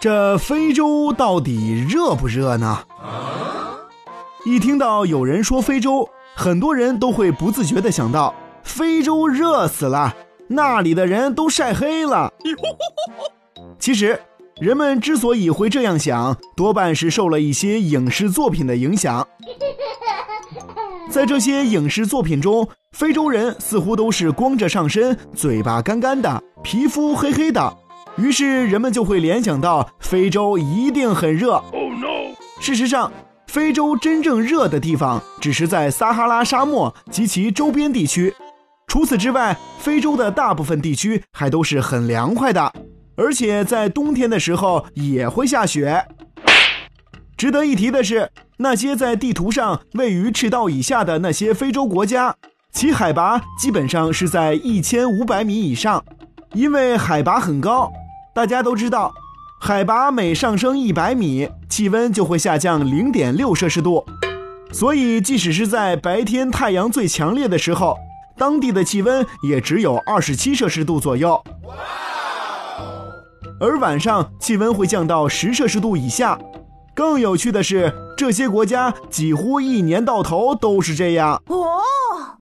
这非洲到底热不热呢？一听到有人说非洲，很多人都会不自觉地想到非洲热死了，那里的人都晒黑了。其实，人们之所以会这样想，多半是受了一些影视作品的影响。在这些影视作品中，非洲人似乎都是光着上身，嘴巴干干的，皮肤黑黑的，于是人们就会联想到非洲一定很热。事实上，非洲真正热的地方只是在撒哈拉沙漠及其周边地区，除此之外，非洲的大部分地区还都是很凉快的，而且在冬天的时候也会下雪。值得一提的是，那些在地图上位于赤道以下的那些非洲国家，其海拔基本上是在一千五百米以上，因为海拔很高。大家都知道。海拔每上升一百米，气温就会下降零点六摄氏度，所以即使是在白天太阳最强烈的时候，当地的气温也只有二十七摄氏度左右。而晚上气温会降到十摄氏度以下。更有趣的是，这些国家几乎一年到头都是这样。